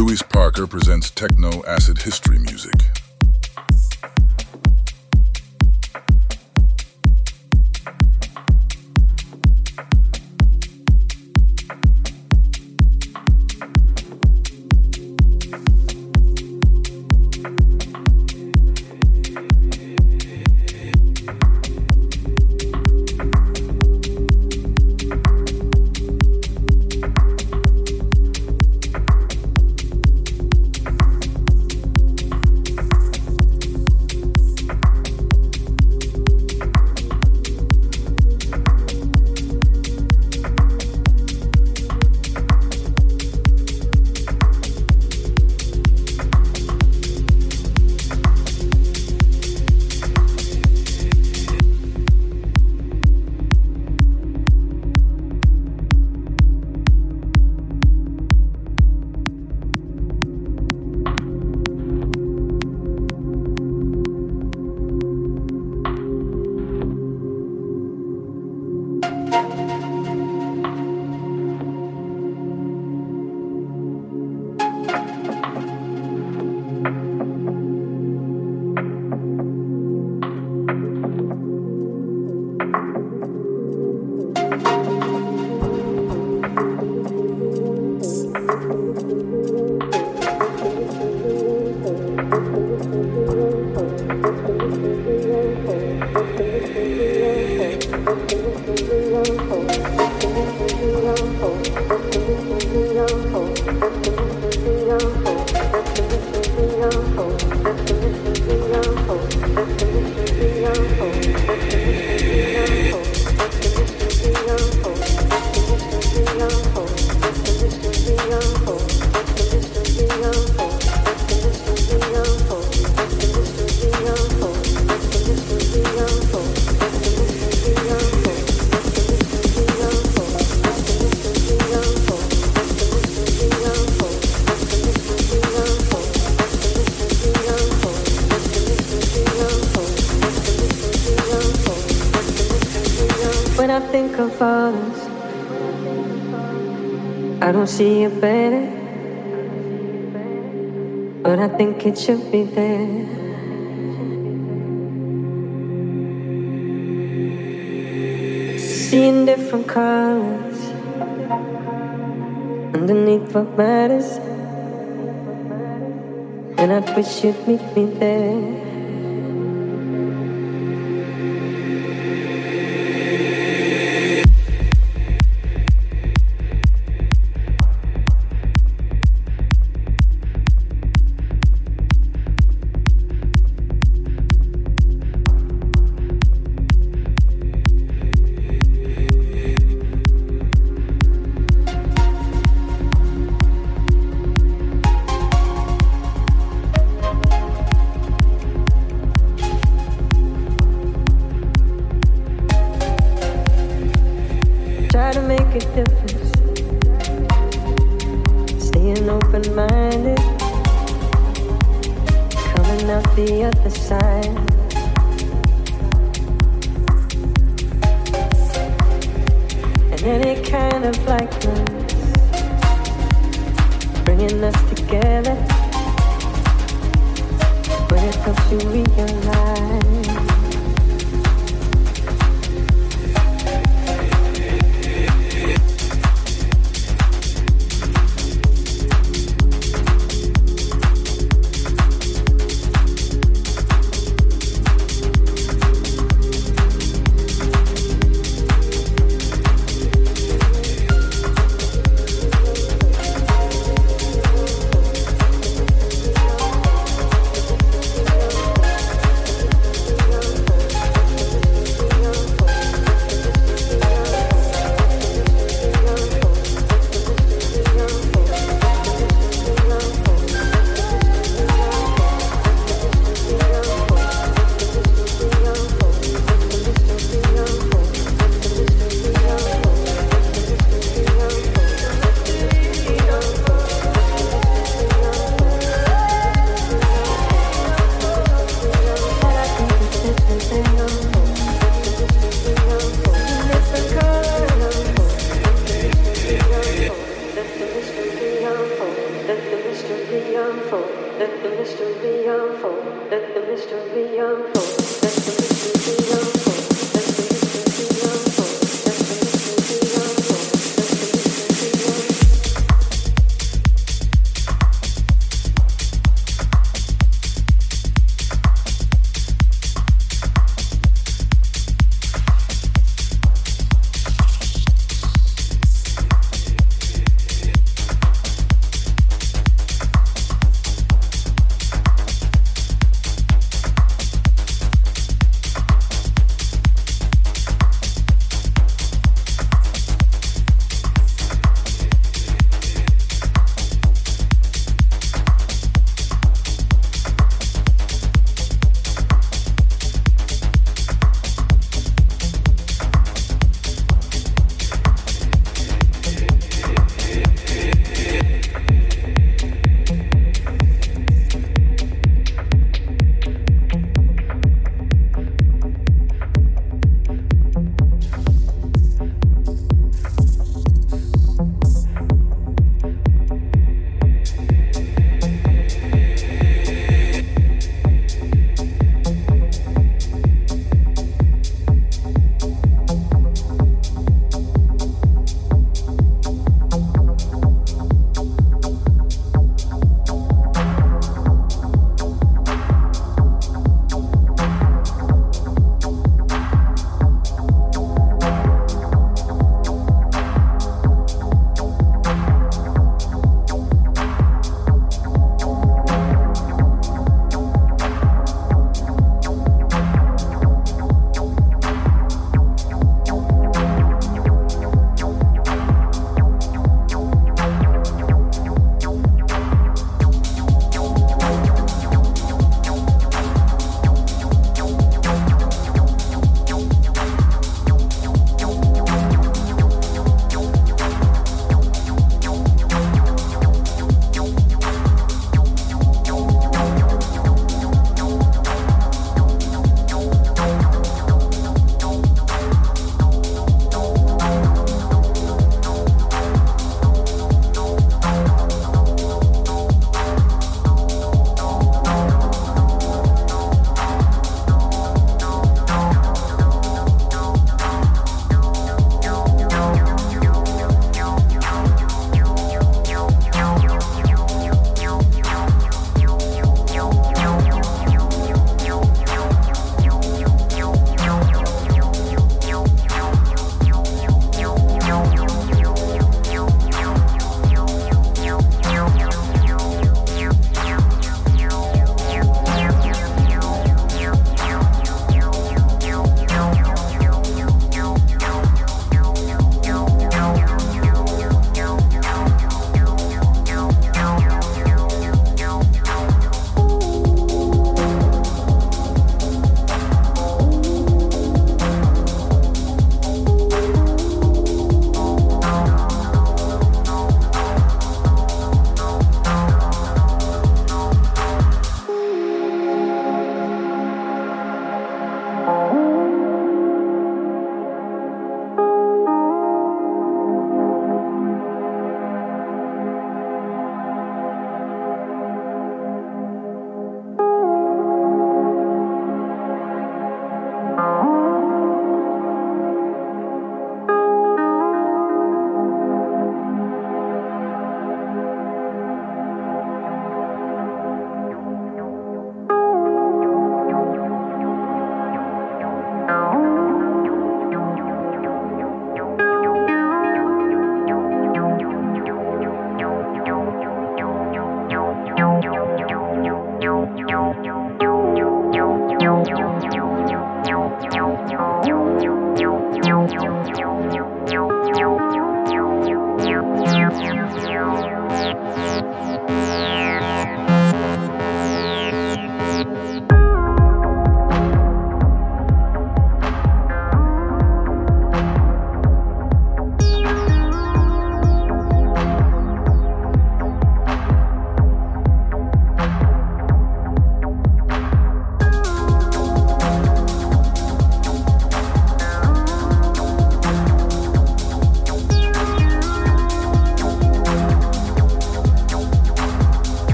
Luis Parker presents techno acid history music. See it better, but I think it should be there. Seeing different colors underneath what matters, and I wish you'd meet me there. in any kind of likeness, bringing us together. But it helps you realize.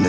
You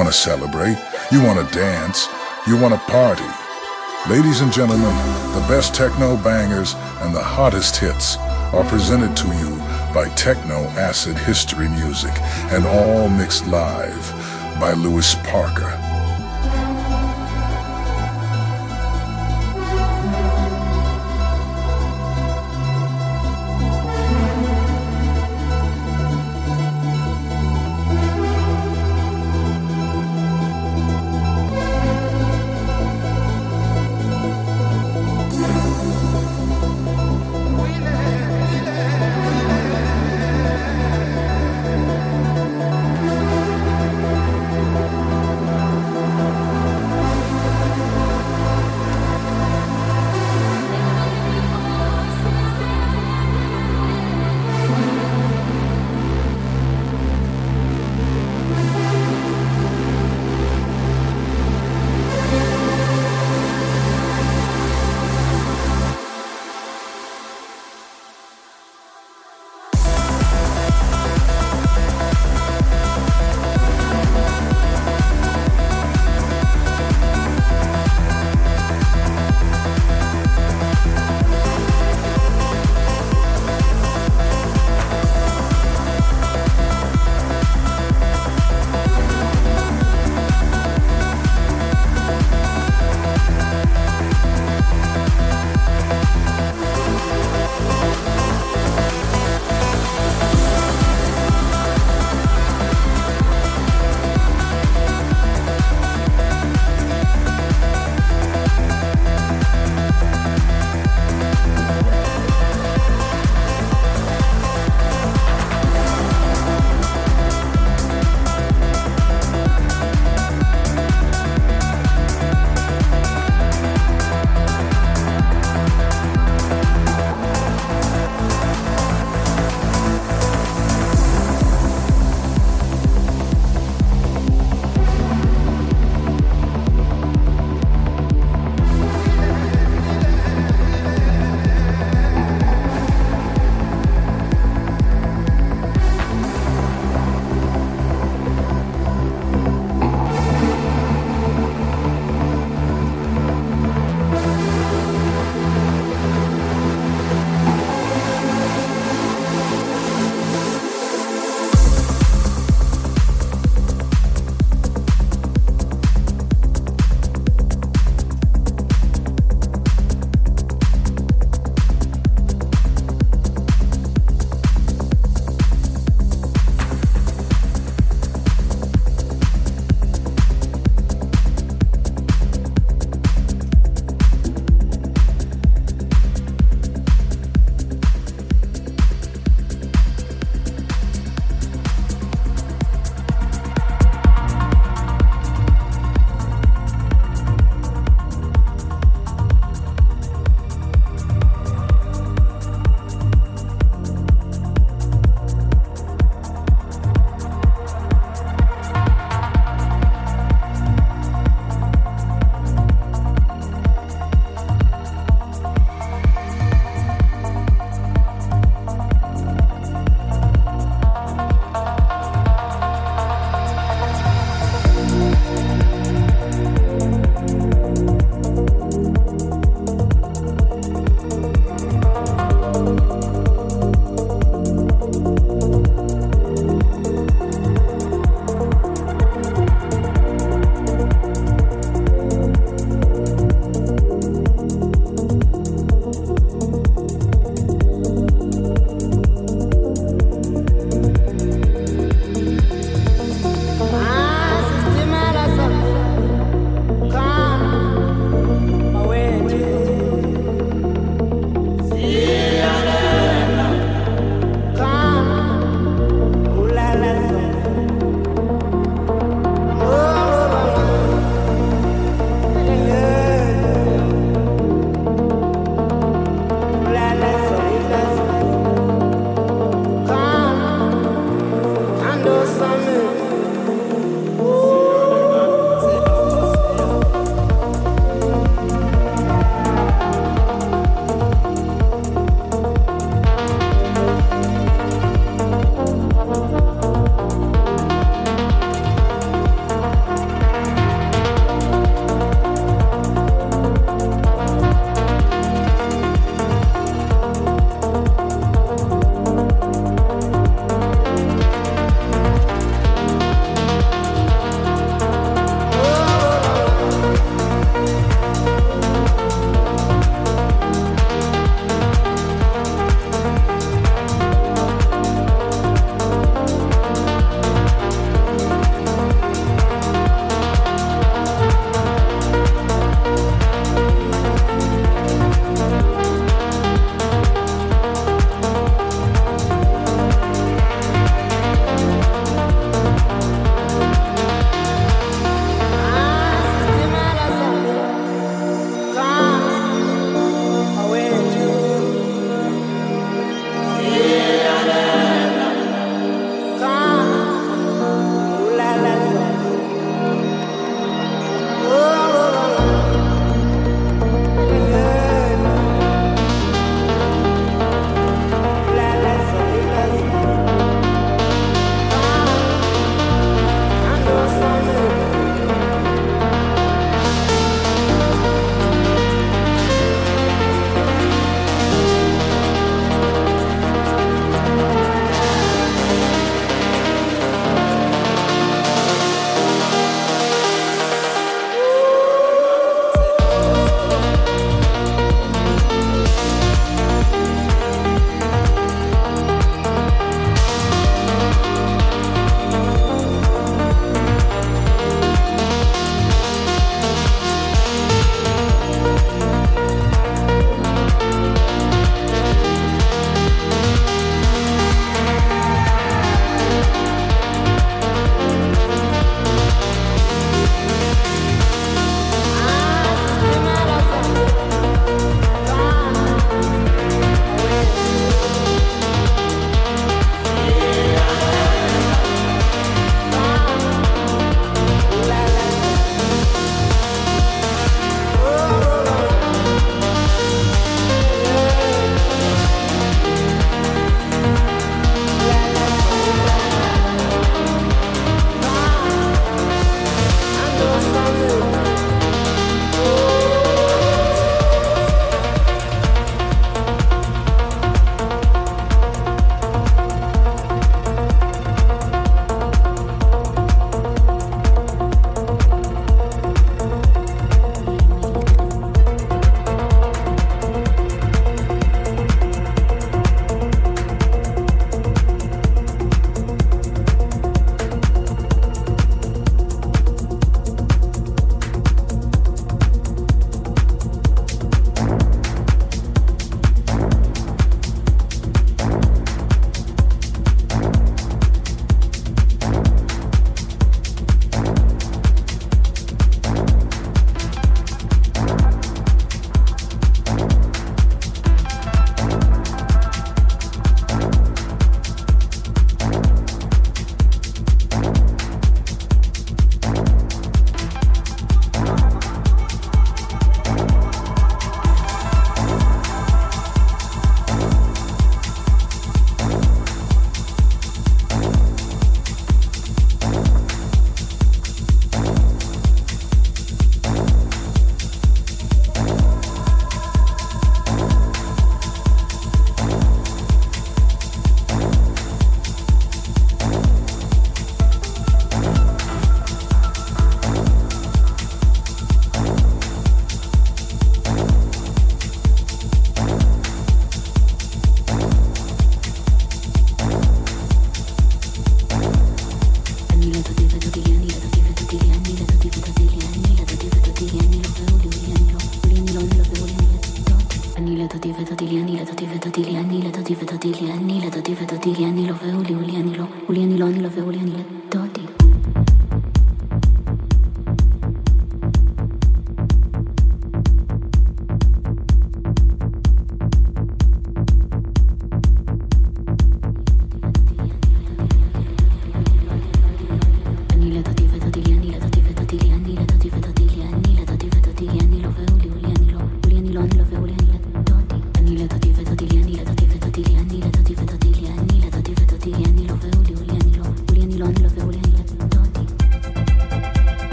want to celebrate. You want to dance. You want to party. Ladies and gentlemen, the best techno bangers and the hottest hits are presented to you by Techno Acid History Music and all mixed live by Luis Parker.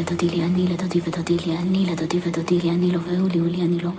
ודודי לי, אני לדודי ודודי לי, אני לדודי ודודי לי, אני לו והוא לי, הוא לי, אני לו.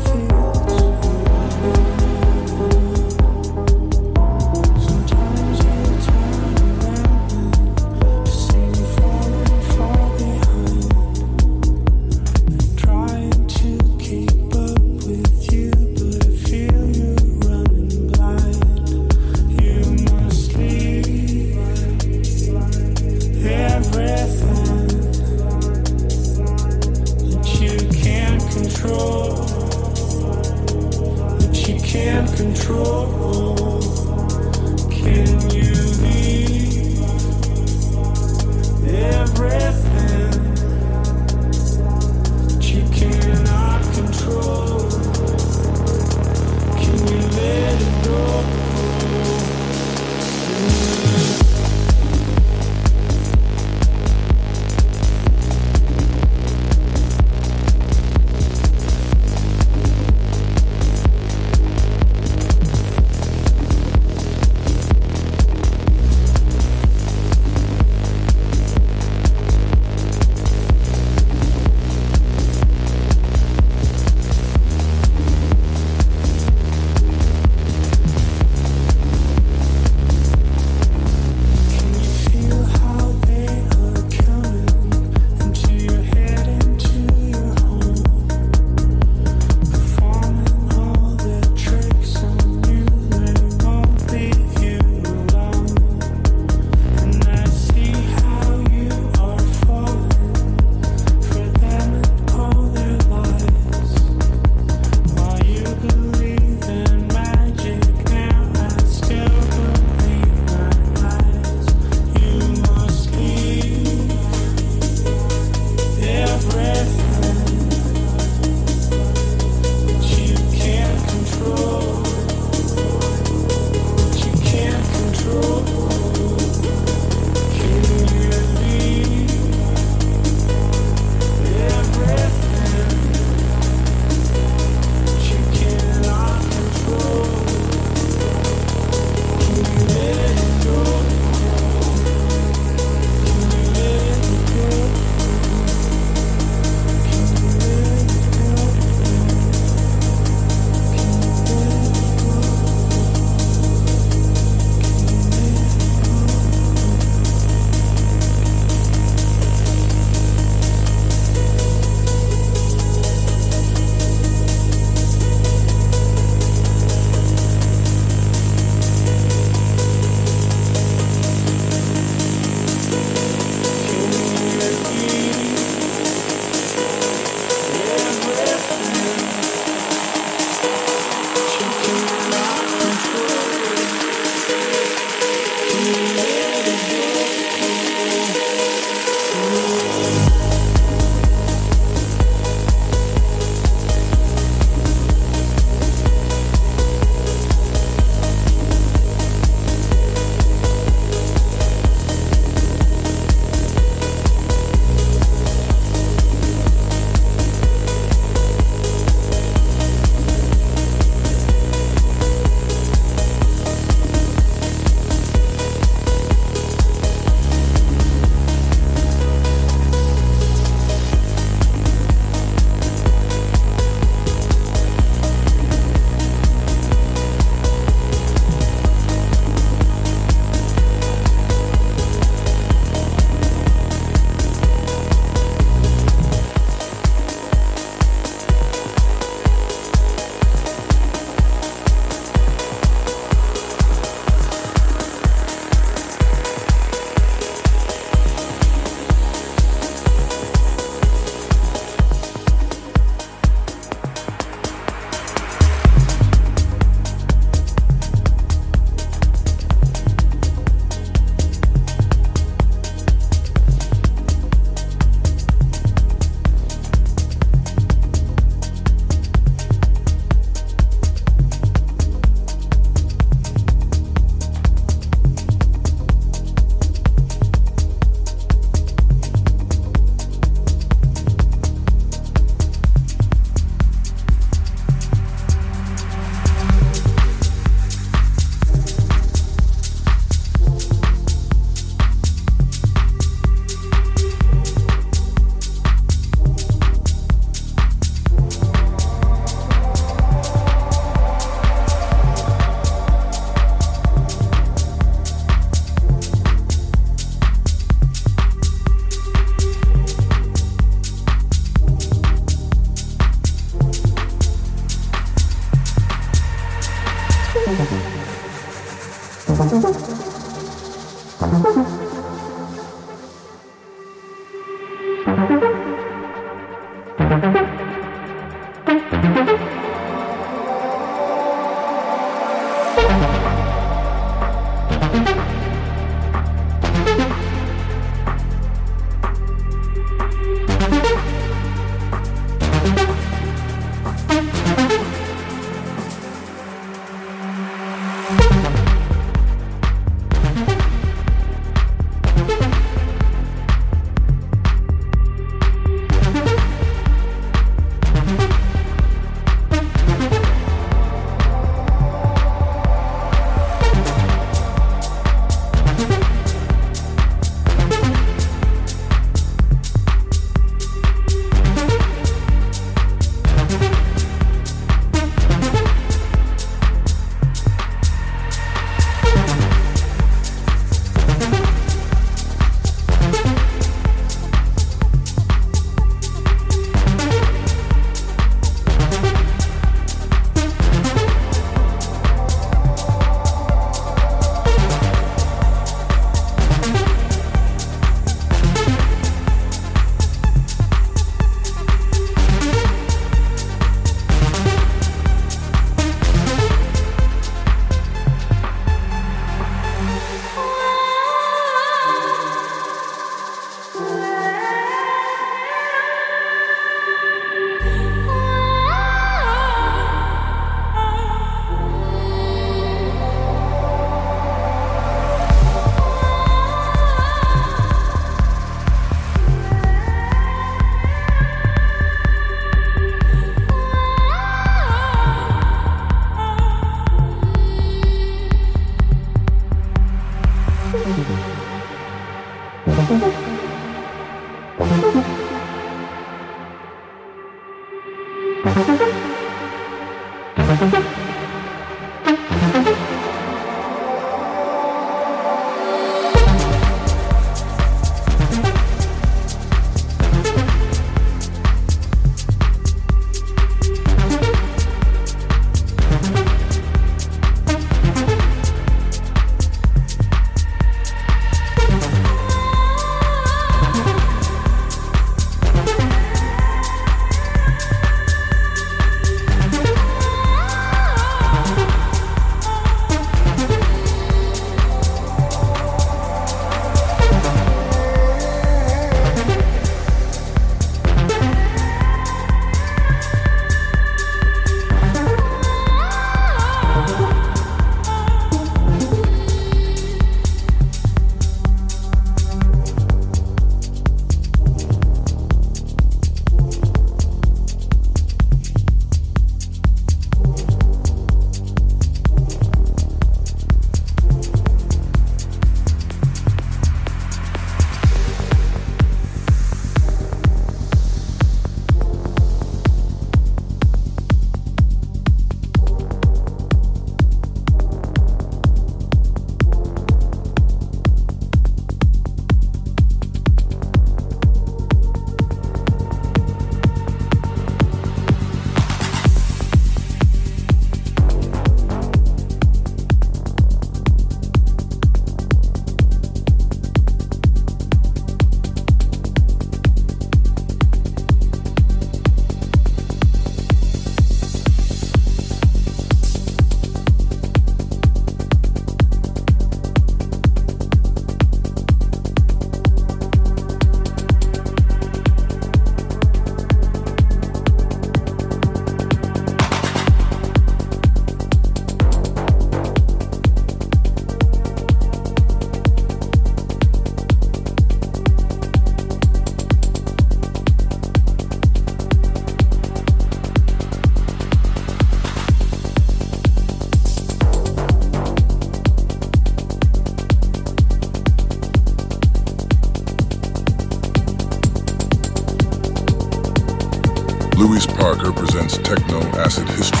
techno, acid history.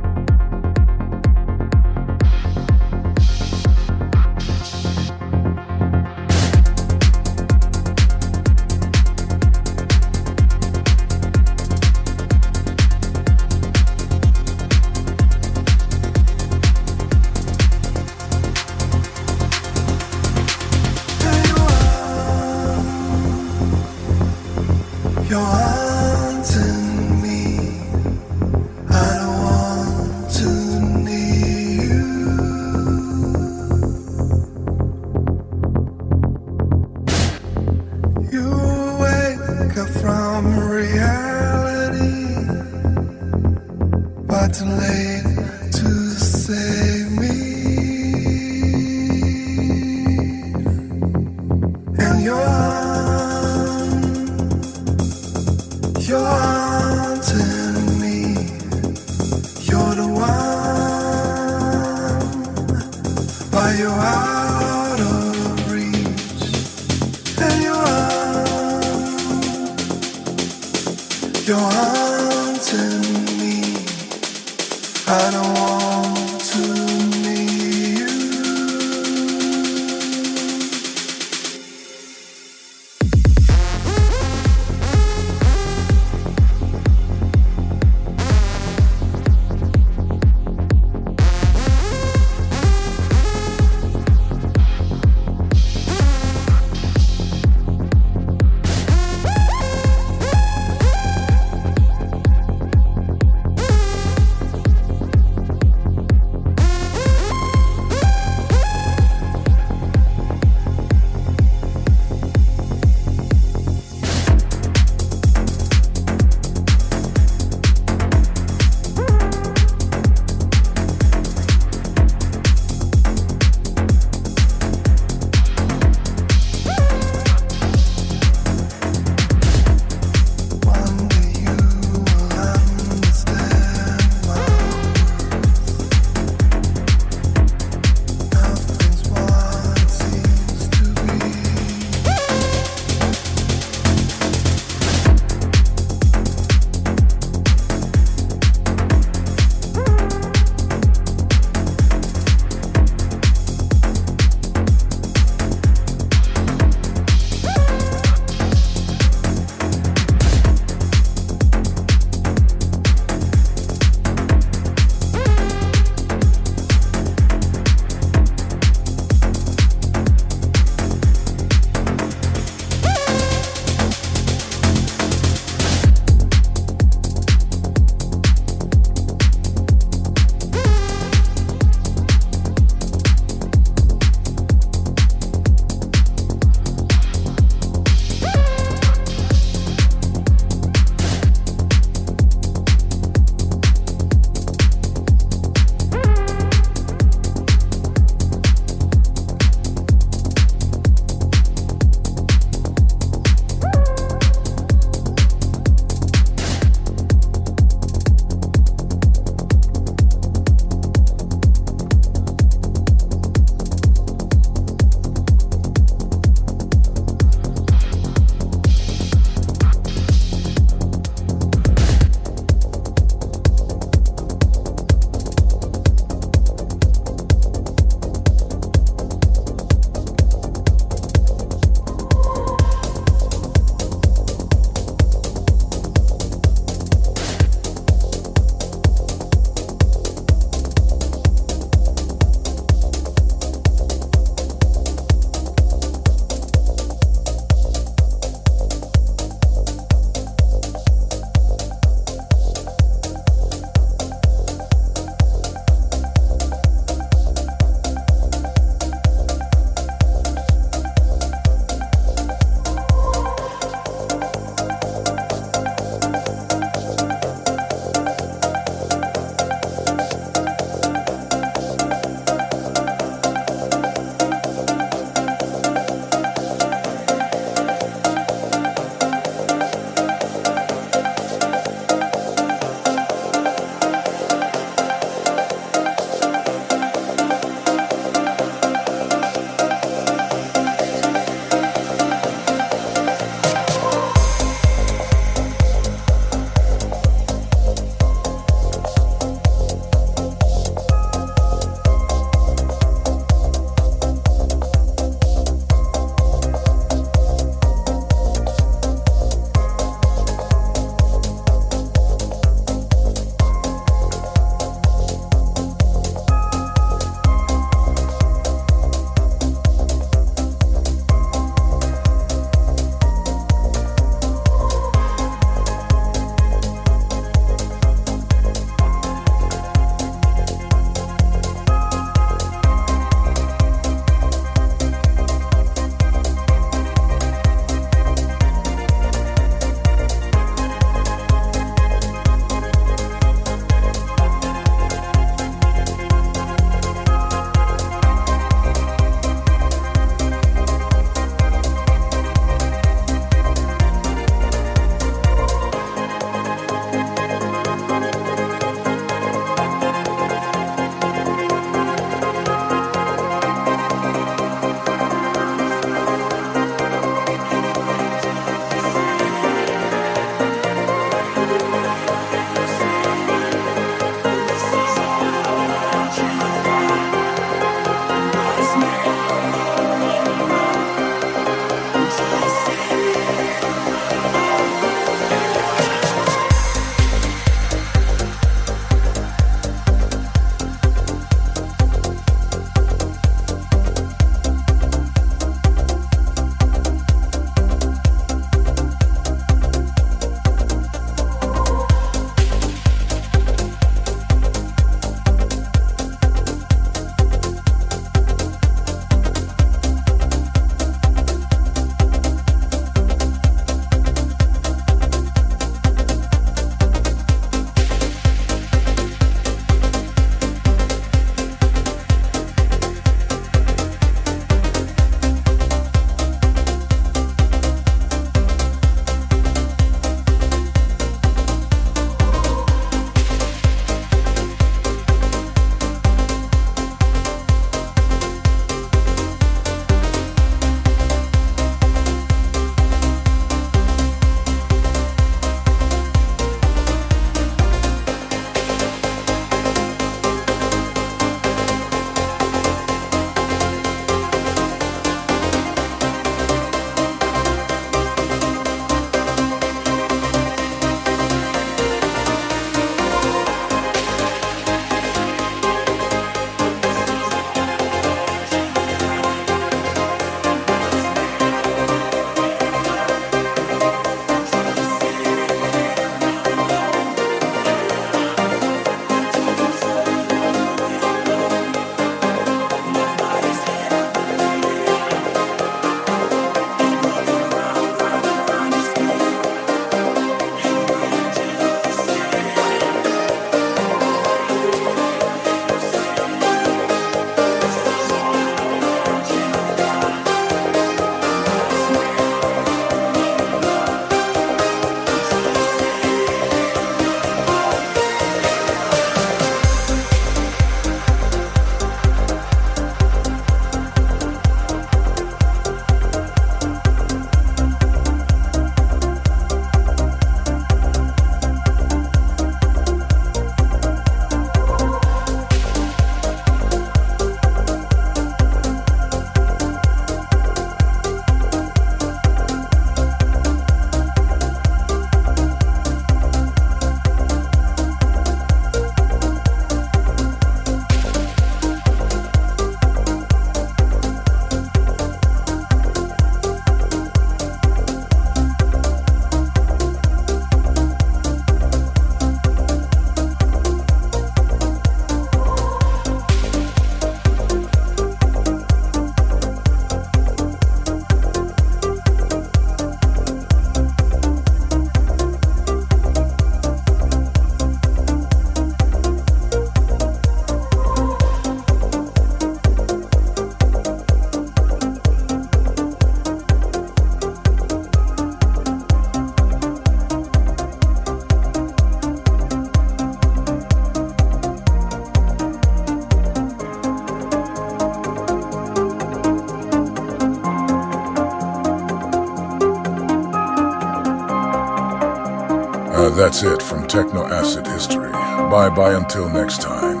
That's it from Techno Acid History. Bye bye until next time.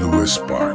Luis Parker.